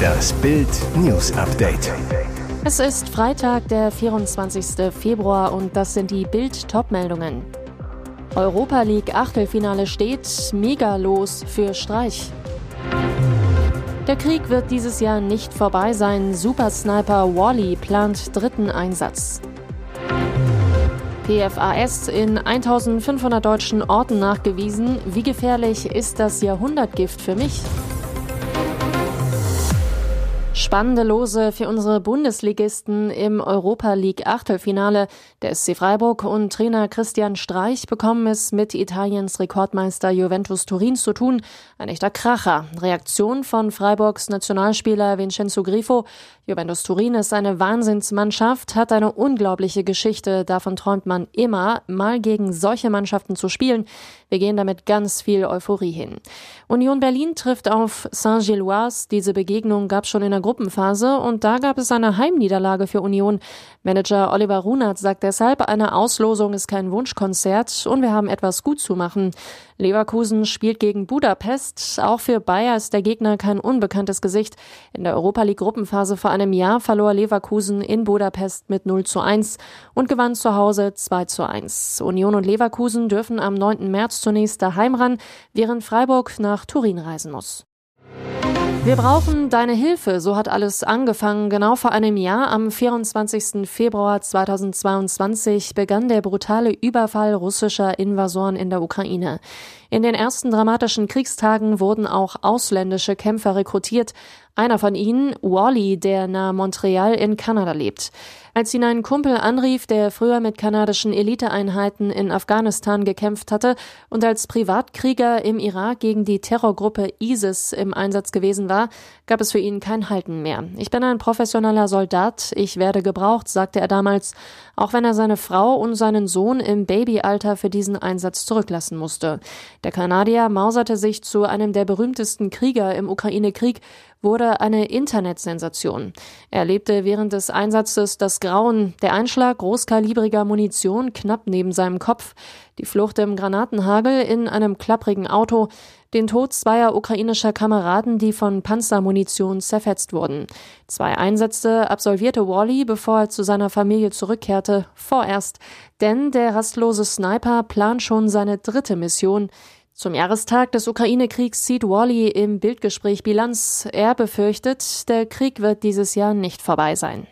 Das Bild News Update. Es ist Freitag, der 24. Februar und das sind die Bild Topmeldungen. Europa League Achtelfinale steht mega los für Streich. Der Krieg wird dieses Jahr nicht vorbei sein. Supersniper Wally plant dritten Einsatz. PFAS in 1500 deutschen Orten nachgewiesen. Wie gefährlich ist das Jahrhundertgift für mich? Spannende Lose für unsere Bundesligisten im Europa League Achtelfinale. Der SC Freiburg und Trainer Christian Streich bekommen es mit Italiens Rekordmeister Juventus Turin zu tun. Ein echter Kracher. Reaktion von Freiburgs Nationalspieler Vincenzo Grifo. Juventus Turin ist eine Wahnsinnsmannschaft, hat eine unglaubliche Geschichte. Davon träumt man immer, mal gegen solche Mannschaften zu spielen. Wir gehen damit ganz viel Euphorie hin. Union Berlin trifft auf Saint-Gilloise. Diese Begegnung gab schon in der Gruppenphase und da gab es eine Heimniederlage für Union. Manager Oliver Runert sagt deshalb, eine Auslosung ist kein Wunschkonzert und wir haben etwas gut zu machen. Leverkusen spielt gegen Budapest. Auch für Bayer ist der Gegner kein unbekanntes Gesicht. In der Europa League Gruppenphase vor einem Jahr verlor Leverkusen in Budapest mit 0 zu 1 und gewann zu Hause 2 zu 1. Union und Leverkusen dürfen am 9. März zunächst daheim ran, während Freiburg nach Turin reisen muss. Wir brauchen deine Hilfe. So hat alles angefangen. Genau vor einem Jahr, am 24. Februar 2022, begann der brutale Überfall russischer Invasoren in der Ukraine. In den ersten dramatischen Kriegstagen wurden auch ausländische Kämpfer rekrutiert. Einer von ihnen, Wally, der nahe Montreal in Kanada lebt. Als ihn ein Kumpel anrief, der früher mit kanadischen Eliteeinheiten in Afghanistan gekämpft hatte und als Privatkrieger im Irak gegen die Terrorgruppe ISIS im Einsatz gewesen war, gab es für ihn kein Halten mehr. Ich bin ein professioneller Soldat, ich werde gebraucht, sagte er damals, auch wenn er seine Frau und seinen Sohn im Babyalter für diesen Einsatz zurücklassen musste. Der Kanadier mauserte sich zu einem der berühmtesten Krieger im Ukraine-Krieg, wurde eine Internetsensation. Er erlebte während des Einsatzes das Grauen, der Einschlag großkalibriger Munition knapp neben seinem Kopf, die Flucht im Granatenhagel in einem klapprigen Auto, den Tod zweier ukrainischer Kameraden, die von Panzermunition zerfetzt wurden. Zwei Einsätze absolvierte Wally, bevor er zu seiner Familie zurückkehrte, vorerst, denn der rastlose Sniper plant schon seine dritte Mission, zum Jahrestag des Ukraine-Kriegs zieht Wally im Bildgespräch Bilanz. Er befürchtet, der Krieg wird dieses Jahr nicht vorbei sein.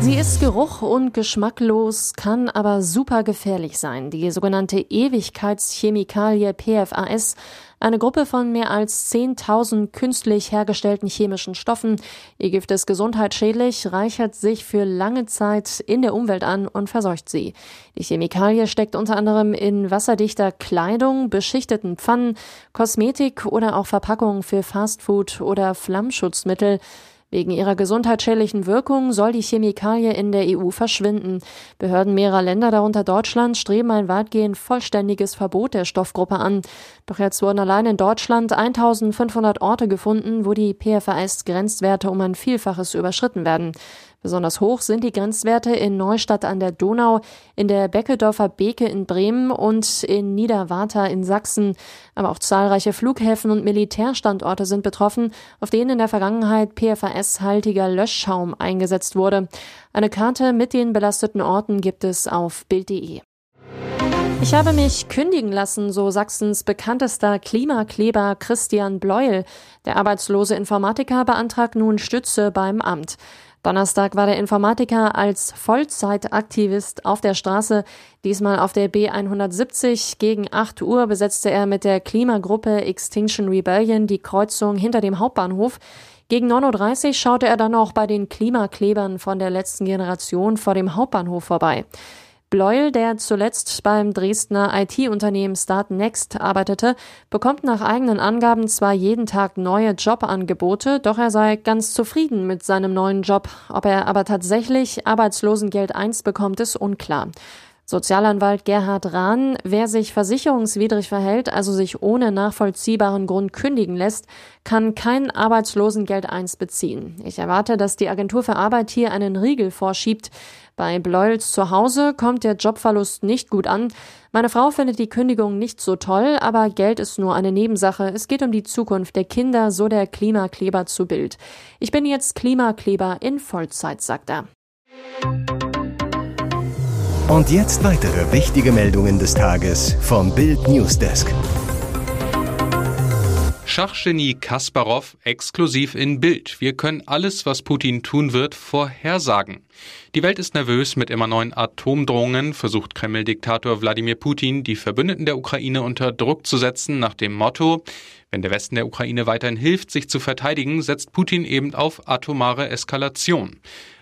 Sie ist geruch- und geschmacklos, kann aber super gefährlich sein. Die sogenannte Ewigkeitschemikalie PFAS, eine Gruppe von mehr als 10.000 künstlich hergestellten chemischen Stoffen. Ihr Gift ist gesundheitsschädlich, reichert sich für lange Zeit in der Umwelt an und verseucht sie. Die Chemikalie steckt unter anderem in wasserdichter Kleidung, beschichteten Pfannen, Kosmetik oder auch Verpackungen für Fastfood oder Flammschutzmittel. Wegen ihrer gesundheitsschädlichen Wirkung soll die Chemikalie in der EU verschwinden. Behörden mehrerer Länder, darunter Deutschland, streben ein weitgehend vollständiges Verbot der Stoffgruppe an. Doch jetzt wurden allein in Deutschland 1500 Orte gefunden, wo die PFAS-Grenzwerte um ein Vielfaches überschritten werden. Besonders hoch sind die Grenzwerte in Neustadt an der Donau, in der Beckedorfer Beke in Bremen und in Niederwarta in Sachsen. Aber auch zahlreiche Flughäfen und Militärstandorte sind betroffen, auf denen in der Vergangenheit PFAS-haltiger Löschschaum eingesetzt wurde. Eine Karte mit den belasteten Orten gibt es auf Bild.de. Ich habe mich kündigen lassen, so Sachsens bekanntester Klimakleber Christian Bleuel. Der arbeitslose Informatiker beantragt nun Stütze beim Amt. Donnerstag war der Informatiker als Vollzeitaktivist auf der Straße, diesmal auf der B170. Gegen 8 Uhr besetzte er mit der Klimagruppe Extinction Rebellion die Kreuzung hinter dem Hauptbahnhof. Gegen 9.30 Uhr schaute er dann auch bei den Klimaklebern von der letzten Generation vor dem Hauptbahnhof vorbei. Bleuel, der zuletzt beim Dresdner IT-Unternehmen Startnext arbeitete, bekommt nach eigenen Angaben zwar jeden Tag neue Jobangebote, doch er sei ganz zufrieden mit seinem neuen Job. Ob er aber tatsächlich Arbeitslosengeld 1 bekommt, ist unklar. Sozialanwalt Gerhard Rahn, wer sich versicherungswidrig verhält, also sich ohne nachvollziehbaren Grund kündigen lässt, kann kein Arbeitslosengeld 1 beziehen. Ich erwarte, dass die Agentur für Arbeit hier einen Riegel vorschiebt. Bei Bleuels zu Hause kommt der Jobverlust nicht gut an. Meine Frau findet die Kündigung nicht so toll, aber Geld ist nur eine Nebensache. Es geht um die Zukunft der Kinder, so der Klimakleber zu Bild. Ich bin jetzt Klimakleber in Vollzeit, sagt er. Und jetzt weitere wichtige Meldungen des Tages vom Bild Newsdesk. Schachgenie Kasparov exklusiv in Bild. Wir können alles, was Putin tun wird, vorhersagen. Die Welt ist nervös mit immer neuen Atomdrohungen, versucht Kreml-Diktator Wladimir Putin, die Verbündeten der Ukraine unter Druck zu setzen, nach dem Motto, wenn der Westen der Ukraine weiterhin hilft, sich zu verteidigen, setzt Putin eben auf atomare Eskalation.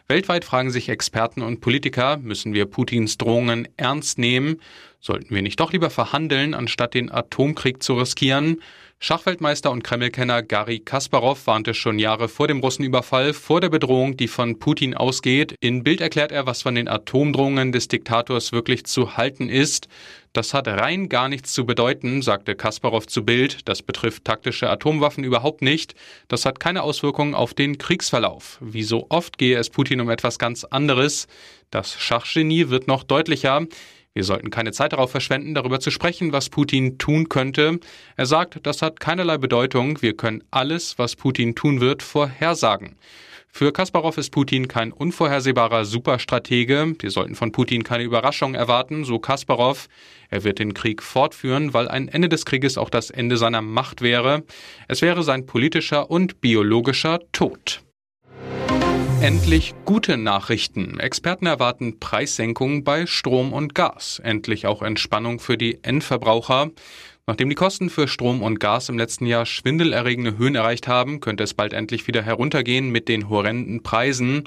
Weltweit fragen sich Experten und Politiker, müssen wir Putins Drohungen ernst nehmen? Sollten wir nicht doch lieber verhandeln, anstatt den Atomkrieg zu riskieren? Schachweltmeister und Kremlkenner Gary Kasparov warnte schon Jahre vor dem Russenüberfall vor der Bedrohung, die von Putin ausgeht. In Bild erklärt er, was von den Atomdrohungen des Diktators wirklich zu halten ist. Das hat rein gar nichts zu bedeuten, sagte Kasparov zu Bild. Das betrifft taktische Atomwaffen überhaupt nicht. Das hat keine Auswirkungen auf den Kriegsverlauf. Wie so oft gehe es Putin um etwas ganz anderes. Das Schachgenie wird noch deutlicher. Wir sollten keine Zeit darauf verschwenden, darüber zu sprechen, was Putin tun könnte. Er sagt, das hat keinerlei Bedeutung. Wir können alles, was Putin tun wird, vorhersagen. Für Kasparov ist Putin kein unvorhersehbarer Superstratege. Wir sollten von Putin keine Überraschung erwarten, so Kasparov. Er wird den Krieg fortführen, weil ein Ende des Krieges auch das Ende seiner Macht wäre. Es wäre sein politischer und biologischer Tod. Endlich gute Nachrichten. Experten erwarten Preissenkungen bei Strom und Gas. Endlich auch Entspannung für die Endverbraucher. Nachdem die Kosten für Strom und Gas im letzten Jahr schwindelerregende Höhen erreicht haben, könnte es bald endlich wieder heruntergehen mit den horrenden Preisen.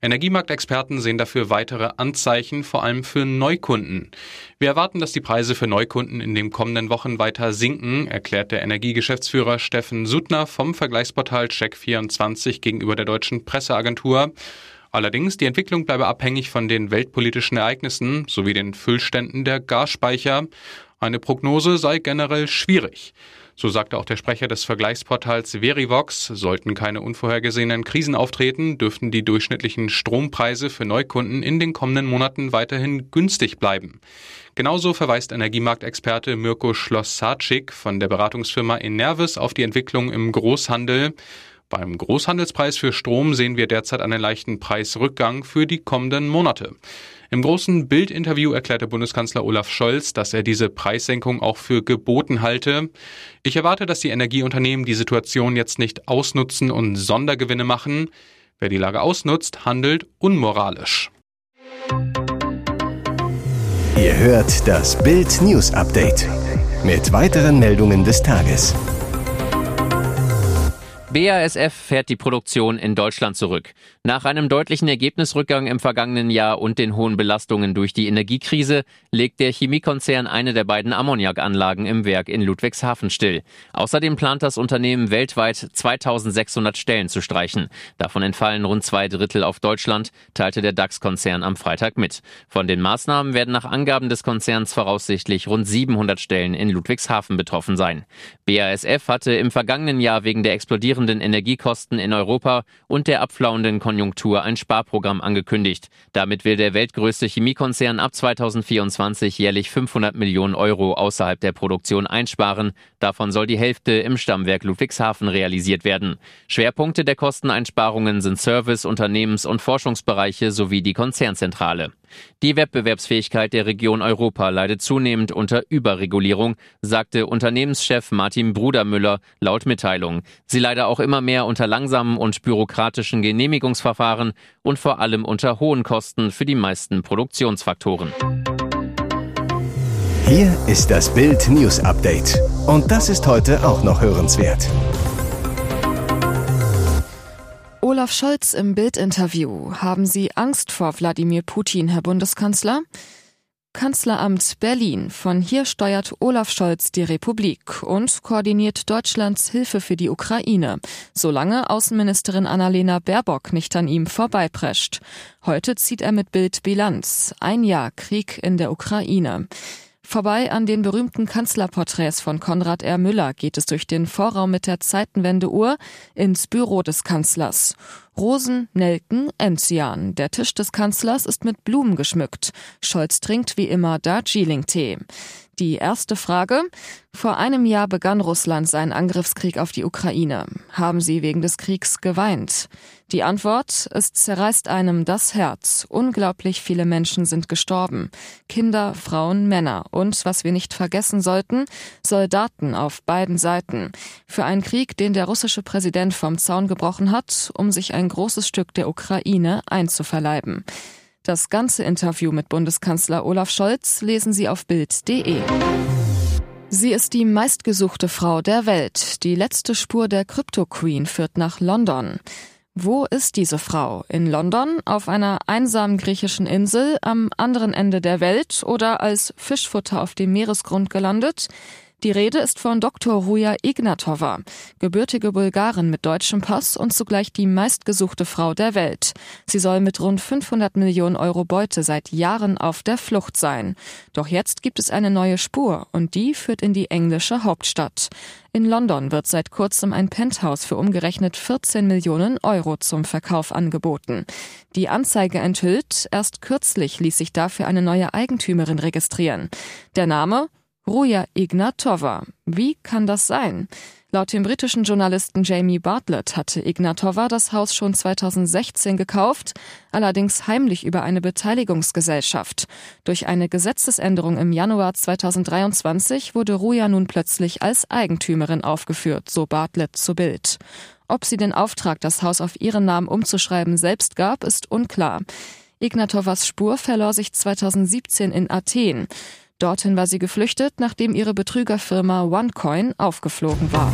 Energiemarktexperten sehen dafür weitere Anzeichen, vor allem für Neukunden. Wir erwarten, dass die Preise für Neukunden in den kommenden Wochen weiter sinken, erklärt der Energiegeschäftsführer Steffen Sutner vom Vergleichsportal Check24 gegenüber der deutschen Presseagentur. Allerdings, die Entwicklung bleibe abhängig von den weltpolitischen Ereignissen sowie den Füllständen der Gasspeicher. Eine Prognose sei generell schwierig. So sagte auch der Sprecher des Vergleichsportals Verivox, sollten keine unvorhergesehenen Krisen auftreten, dürften die durchschnittlichen Strompreise für Neukunden in den kommenden Monaten weiterhin günstig bleiben. Genauso verweist Energiemarktexperte Mirko Schloss-Sarczyk von der Beratungsfirma Enervis auf die Entwicklung im Großhandel. Beim Großhandelspreis für Strom sehen wir derzeit einen leichten Preisrückgang für die kommenden Monate. Im großen Bildinterview erklärte Bundeskanzler Olaf Scholz, dass er diese Preissenkung auch für geboten halte. Ich erwarte, dass die Energieunternehmen die Situation jetzt nicht ausnutzen und Sondergewinne machen. Wer die Lage ausnutzt, handelt unmoralisch. Ihr hört das Bild News Update mit weiteren Meldungen des Tages. BASF fährt die Produktion in Deutschland zurück. Nach einem deutlichen Ergebnisrückgang im vergangenen Jahr und den hohen Belastungen durch die Energiekrise legt der Chemiekonzern eine der beiden Ammoniakanlagen im Werk in Ludwigshafen still. Außerdem plant das Unternehmen weltweit 2600 Stellen zu streichen. Davon entfallen rund zwei Drittel auf Deutschland, teilte der DAX-Konzern am Freitag mit. Von den Maßnahmen werden nach Angaben des Konzerns voraussichtlich rund 700 Stellen in Ludwigshafen betroffen sein. BASF hatte im vergangenen Jahr wegen der explodierenden Energiekosten in Europa und der abflauenden Konjunktur ein Sparprogramm angekündigt. Damit will der weltgrößte Chemiekonzern ab 2024 jährlich 500 Millionen Euro außerhalb der Produktion einsparen. Davon soll die Hälfte im Stammwerk Ludwigshafen realisiert werden. Schwerpunkte der Kosteneinsparungen sind Service-, Unternehmens- und Forschungsbereiche sowie die Konzernzentrale. Die Wettbewerbsfähigkeit der Region Europa leidet zunehmend unter Überregulierung, sagte Unternehmenschef Martin Brudermüller laut Mitteilung. Sie leide auch immer mehr unter langsamen und bürokratischen Genehmigungsverfahren und vor allem unter hohen Kosten für die meisten Produktionsfaktoren. Hier ist das Bild News Update. Und das ist heute auch noch hörenswert. Olaf Scholz im Bildinterview. Haben Sie Angst vor Wladimir Putin, Herr Bundeskanzler? Kanzleramt Berlin. Von hier steuert Olaf Scholz die Republik und koordiniert Deutschlands Hilfe für die Ukraine, solange Außenministerin Annalena Baerbock nicht an ihm vorbeiprescht. Heute zieht er mit Bild Bilanz. Ein Jahr Krieg in der Ukraine. Vorbei an den berühmten Kanzlerporträts von Konrad R. Müller geht es durch den Vorraum mit der Zeitenwendeuhr ins Büro des Kanzlers. Rosen, Nelken, Enzian. Der Tisch des Kanzlers ist mit Blumen geschmückt. Scholz trinkt wie immer Darjeeling-Tee. Die erste Frage. Vor einem Jahr begann Russland seinen Angriffskrieg auf die Ukraine. Haben Sie wegen des Kriegs geweint? Die Antwort, es zerreißt einem das Herz. Unglaublich viele Menschen sind gestorben. Kinder, Frauen, Männer und, was wir nicht vergessen sollten, Soldaten auf beiden Seiten. Für einen Krieg, den der russische Präsident vom Zaun gebrochen hat, um sich ein großes Stück der Ukraine einzuverleiben. Das ganze Interview mit Bundeskanzler Olaf Scholz lesen Sie auf Bild.de. Sie ist die meistgesuchte Frau der Welt. Die letzte Spur der Crypto Queen führt nach London. Wo ist diese Frau? In London, auf einer einsamen griechischen Insel, am anderen Ende der Welt oder als Fischfutter auf dem Meeresgrund gelandet? Die Rede ist von Dr. Ruja Ignatova, gebürtige Bulgarin mit deutschem Pass und zugleich die meistgesuchte Frau der Welt. Sie soll mit rund 500 Millionen Euro Beute seit Jahren auf der Flucht sein. Doch jetzt gibt es eine neue Spur und die führt in die englische Hauptstadt. In London wird seit kurzem ein Penthouse für umgerechnet 14 Millionen Euro zum Verkauf angeboten. Die Anzeige enthüllt, erst kürzlich ließ sich dafür eine neue Eigentümerin registrieren. Der Name Ruja Ignatova. Wie kann das sein? Laut dem britischen Journalisten Jamie Bartlett hatte Ignatova das Haus schon 2016 gekauft, allerdings heimlich über eine Beteiligungsgesellschaft. Durch eine Gesetzesänderung im Januar 2023 wurde Ruja nun plötzlich als Eigentümerin aufgeführt, so Bartlett zu Bild. Ob sie den Auftrag, das Haus auf ihren Namen umzuschreiben, selbst gab, ist unklar. Ignatovas Spur verlor sich 2017 in Athen. Dorthin war sie geflüchtet, nachdem ihre Betrügerfirma OneCoin aufgeflogen war.